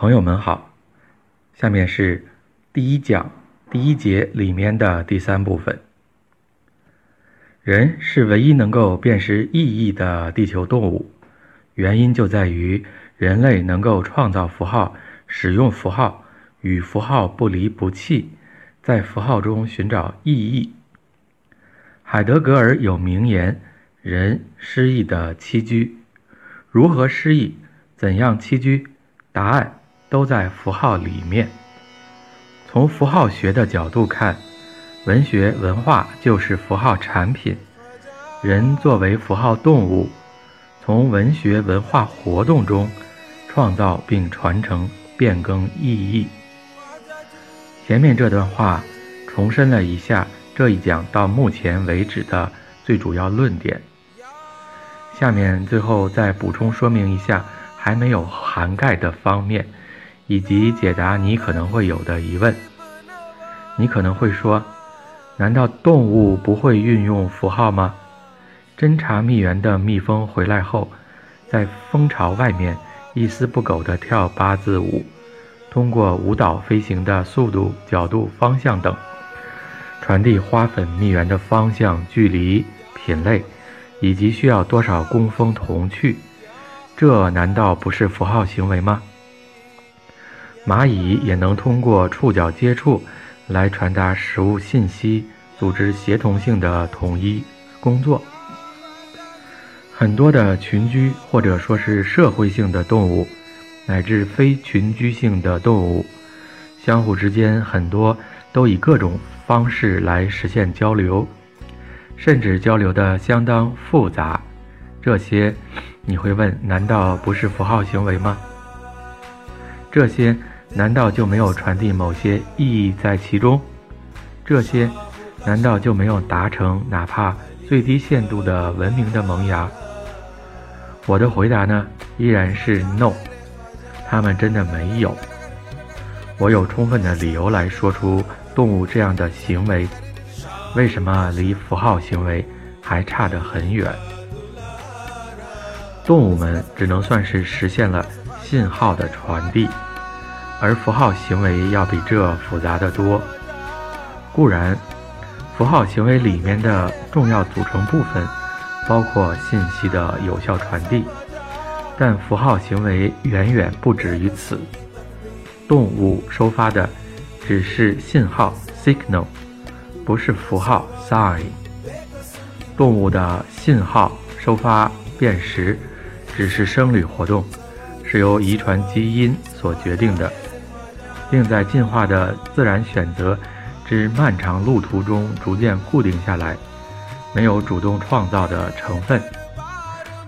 朋友们好，下面是第一讲第一节里面的第三部分。人是唯一能够辨识意义的地球动物，原因就在于人类能够创造符号、使用符号、与符号不离不弃，在符号中寻找意义。海德格尔有名言：“人失意的栖居，如何失意？怎样栖居？答案。”都在符号里面。从符号学的角度看，文学文化就是符号产品。人作为符号动物，从文学文化活动中创造并传承、变更意义。前面这段话重申了一下这一讲到目前为止的最主要论点。下面最后再补充说明一下还没有涵盖的方面。以及解答你可能会有的疑问。你可能会说：“难道动物不会运用符号吗？”侦查蜜源的蜜蜂回来后，在蜂巢外面一丝不苟地跳八字舞，通过舞蹈飞行的速度、角度、方向等，传递花粉蜜源的方向、距离、品类，以及需要多少工蜂同去。这难道不是符号行为吗？蚂蚁也能通过触角接触来传达食物信息，组织协同性的统一工作。很多的群居或者说是社会性的动物，乃至非群居性的动物，相互之间很多都以各种方式来实现交流，甚至交流的相当复杂。这些你会问：难道不是符号行为吗？这些。难道就没有传递某些意义在其中？这些难道就没有达成哪怕最低限度的文明的萌芽？我的回答呢，依然是 no，他们真的没有。我有充分的理由来说出动物这样的行为，为什么离符号行为还差得很远？动物们只能算是实现了信号的传递。而符号行为要比这复杂的多。固然，符号行为里面的重要组成部分包括信息的有效传递，但符号行为远远不止于此。动物收发的只是信号 （signal），不是符号 （sign）。动物的信号收发辨识只是生理活动，是由遗传基因所决定的。并在进化的自然选择之漫长路途中逐渐固定下来，没有主动创造的成分。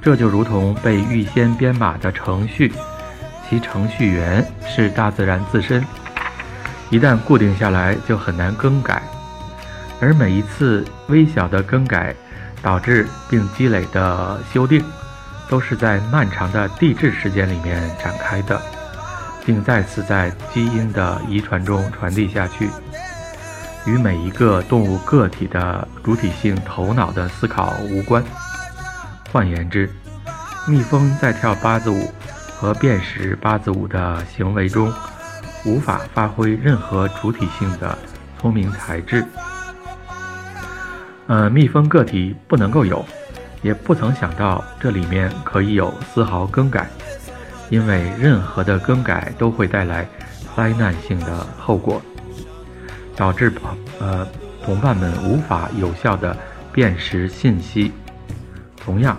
这就如同被预先编码的程序，其程序员是大自然自身，一旦固定下来就很难更改。而每一次微小的更改导致并积累的修订，都是在漫长的地质时间里面展开的。并再次在基因的遗传中传递下去，与每一个动物个体的主体性头脑的思考无关。换言之，蜜蜂在跳八字舞和辨识八字舞的行为中，无法发挥任何主体性的聪明才智。呃，蜜蜂个体不能够有，也不曾想到这里面可以有丝毫更改。因为任何的更改都会带来灾难性的后果，导致朋呃同伴们无法有效的辨识信息。同样，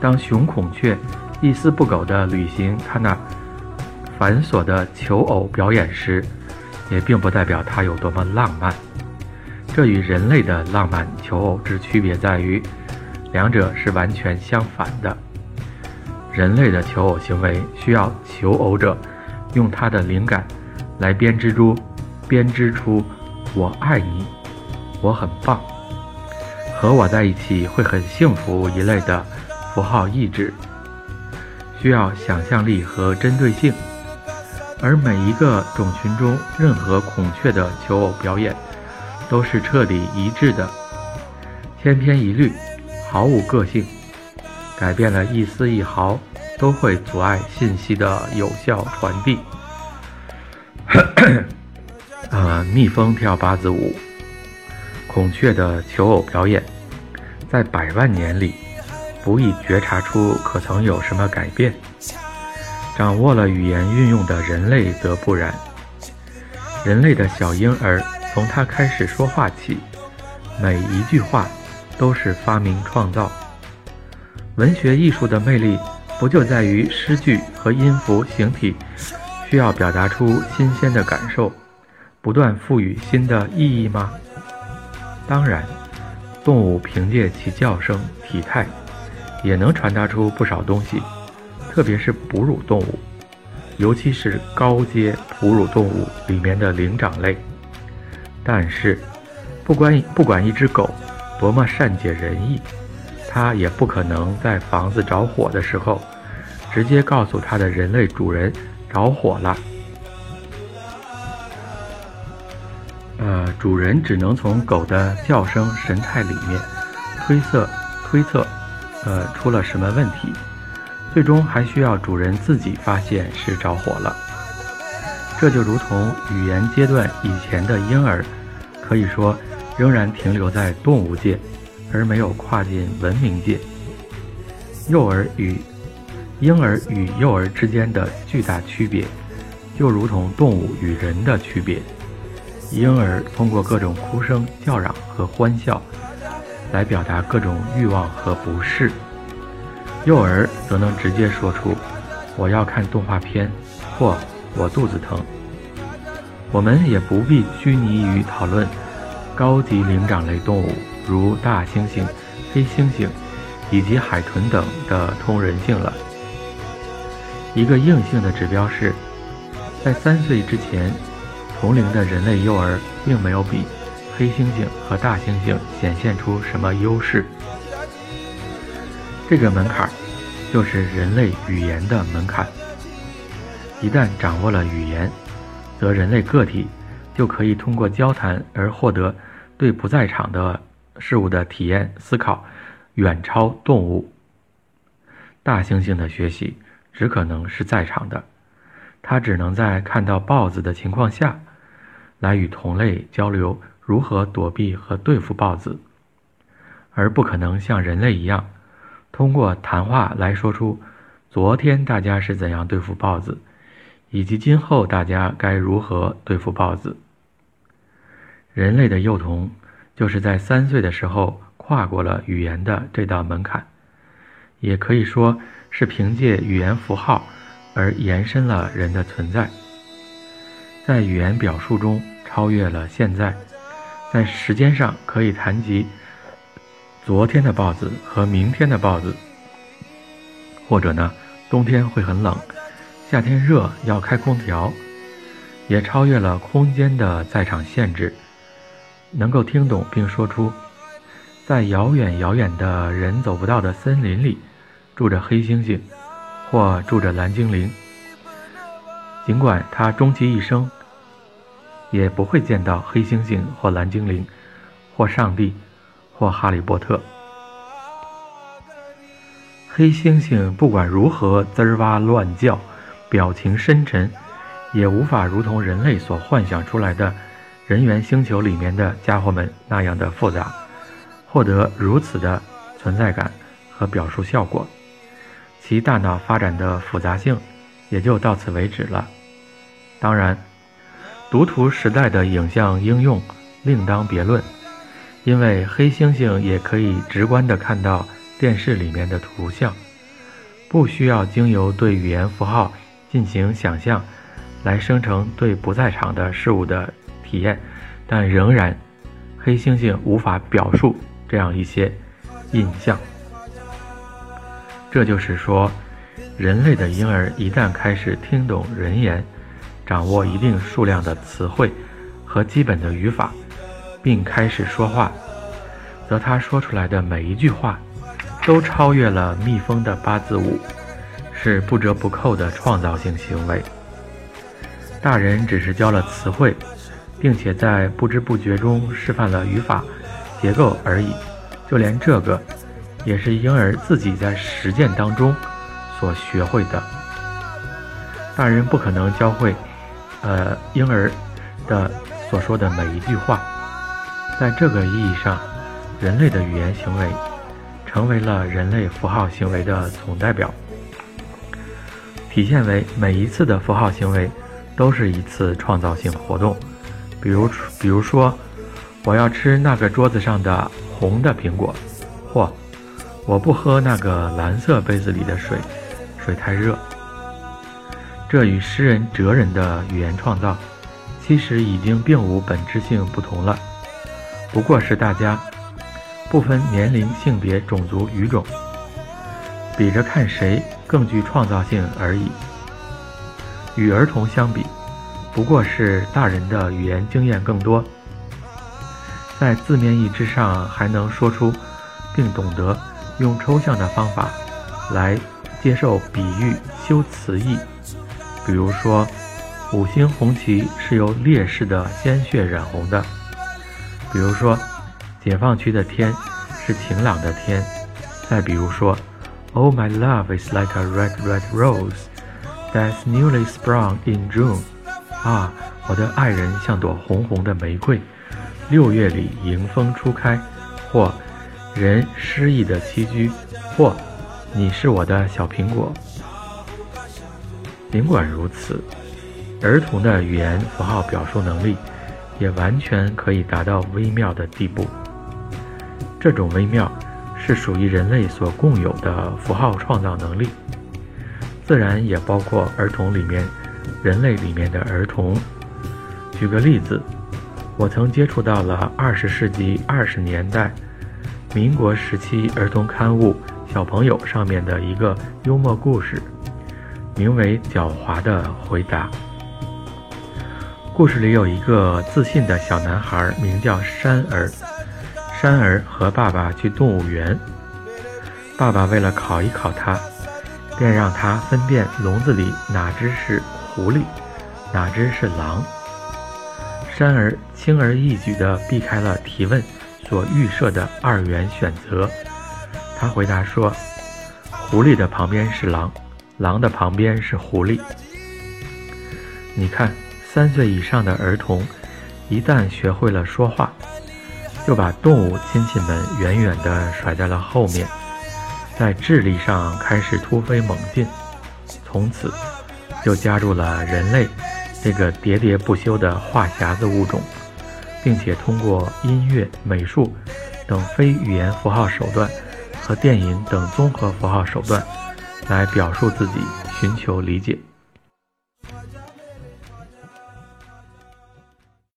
当雄孔雀一丝不苟地履行它那繁琐的求偶表演时，也并不代表它有多么浪漫。这与人类的浪漫求偶之区别在于，两者是完全相反的。人类的求偶行为需要求偶者用他的灵感来编织出编织出“我爱你，我很棒，和我在一起会很幸福”一类的符号意志，需要想象力和针对性。而每一个种群中任何孔雀的求偶表演都是彻底一致的，千篇一律，毫无个性。改变了一丝一毫，都会阻碍信息的有效传递。啊，蜜蜂跳八字舞，孔雀的求偶表演，在百万年里，不易觉察出可曾有什么改变。掌握了语言运用的人类则不然。人类的小婴儿从他开始说话起，每一句话都是发明创造。文学艺术的魅力，不就在于诗句和音符形体需要表达出新鲜的感受，不断赋予新的意义吗？当然，动物凭借其叫声、体态，也能传达出不少东西，特别是哺乳动物，尤其是高阶哺乳动物里面的灵长类。但是，不管不管一只狗多么善解人意。它也不可能在房子着火的时候，直接告诉它的人类主人着火了。呃，主人只能从狗的叫声、神态里面推测推测，呃，出了什么问题。最终还需要主人自己发现是着火了。这就如同语言阶段以前的婴儿，可以说仍然停留在动物界。而没有跨进文明界。幼儿与婴儿与幼儿之间的巨大区别，就如同动物与人的区别。婴儿通过各种哭声、叫嚷和欢笑，来表达各种欲望和不适；幼儿则能直接说出“我要看动画片”或“我肚子疼”。我们也不必拘泥于讨论高级灵长类动物。如大猩猩、黑猩猩以及海豚等的通人性了。一个硬性的指标是，在三岁之前，同龄的人类幼儿并没有比黑猩猩和大猩猩显现出什么优势。这个门槛就是人类语言的门槛。一旦掌握了语言，则人类个体就可以通过交谈而获得对不在场的。事物的体验思考远超动物。大猩猩的学习只可能是在场的，它只能在看到豹子的情况下，来与同类交流如何躲避和对付豹子，而不可能像人类一样通过谈话来说出昨天大家是怎样对付豹子，以及今后大家该如何对付豹子。人类的幼童。就是在三岁的时候跨过了语言的这道门槛，也可以说是凭借语言符号而延伸了人的存在，在语言表述中超越了现在，在时间上可以谈及昨天的豹子和明天的豹子，或者呢，冬天会很冷，夏天热要开空调，也超越了空间的在场限制。能够听懂并说出，在遥远遥远的人走不到的森林里，住着黑猩猩，或住着蓝精灵。尽管他终其一生，也不会见到黑猩猩或蓝精灵，或上帝，或哈利波特。黑猩猩不管如何滋哇乱叫，表情深沉，也无法如同人类所幻想出来的。人猿星球里面的家伙们那样的复杂，获得如此的存在感和表述效果，其大脑发展的复杂性也就到此为止了。当然，读图时代的影像应用另当别论，因为黑猩猩也可以直观地看到电视里面的图像，不需要经由对语言符号进行想象来生成对不在场的事物的。体验，但仍然，黑猩猩无法表述这样一些印象。这就是说，人类的婴儿一旦开始听懂人言，掌握一定数量的词汇和基本的语法，并开始说话，则他说出来的每一句话，都超越了蜜蜂的八字舞，是不折不扣的创造性行为。大人只是教了词汇。并且在不知不觉中示范了语法结构而已，就连这个也是婴儿自己在实践当中所学会的。大人不可能教会呃婴儿的所说的每一句话。在这个意义上，人类的语言行为成为了人类符号行为的总代表，体现为每一次的符号行为都是一次创造性活动。比如，比如说，我要吃那个桌子上的红的苹果，或我不喝那个蓝色杯子里的水，水太热。这与诗人哲人的语言创造，其实已经并无本质性不同了，不过是大家不分年龄、性别、种族、语种，比着看谁更具创造性而已。与儿童相比，不过是大人的语言经验更多，在字面意之上还能说出，并懂得。用抽象的方法来接受比喻、修辞义。比如说，五星红旗是由烈士的鲜血染红的。比如说，解放区的天是晴朗的天。再比如说，Oh my love is like a red red rose that's newly sprung in June。啊，我的爱人像朵红红的玫瑰，六月里迎风初开。或人诗意的栖居，或你是我的小苹果。尽管如此，儿童的语言符号表述能力也完全可以达到微妙的地步。这种微妙是属于人类所共有的符号创造能力，自然也包括儿童里面、人类里面的儿童。举个例子，我曾接触到了二十世纪二十年代。民国时期儿童刊物《小朋友》上面的一个幽默故事，名为《狡猾的回答》。故事里有一个自信的小男孩，名叫山儿。山儿和爸爸去动物园，爸爸为了考一考他，便让他分辨笼子里哪只是狐狸，哪只是狼。山儿轻而易举地避开了提问。所预设的二元选择，他回答说：“狐狸的旁边是狼，狼的旁边是狐狸。”你看，三岁以上的儿童一旦学会了说话，就把动物亲戚们远远地甩在了后面，在智力上开始突飞猛进，从此就加入了人类这个喋喋不休的话匣子物种。并且通过音乐、美术等非语言符号手段和电影等综合符号手段来表述自己，寻求理解。